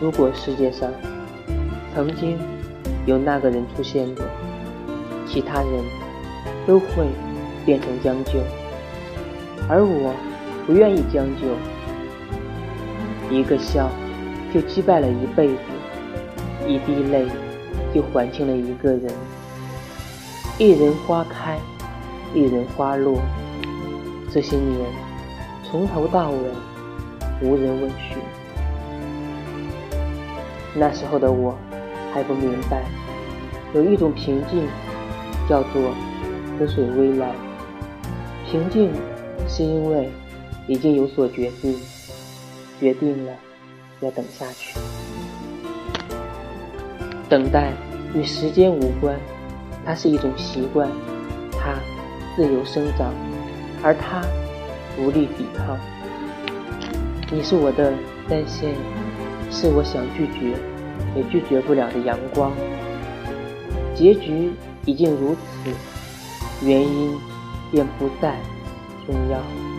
如果世界上曾经有那个人出现过，其他人都会变成将就，而我不愿意将就。一个笑就击败了一辈子，一滴泪就还清了一个人。一人花开，一人花落。这些年，从头到尾，无人问询。那时候的我还不明白，有一种平静，叫做“似水微澜”。平静是因为已经有所决定，决定了要等下去。等待与时间无关。它是一种习惯，它自由生长，而它无力抵抗。你是我的单线，是我想拒绝也拒绝不了的阳光。结局已经如此，原因便不再重要。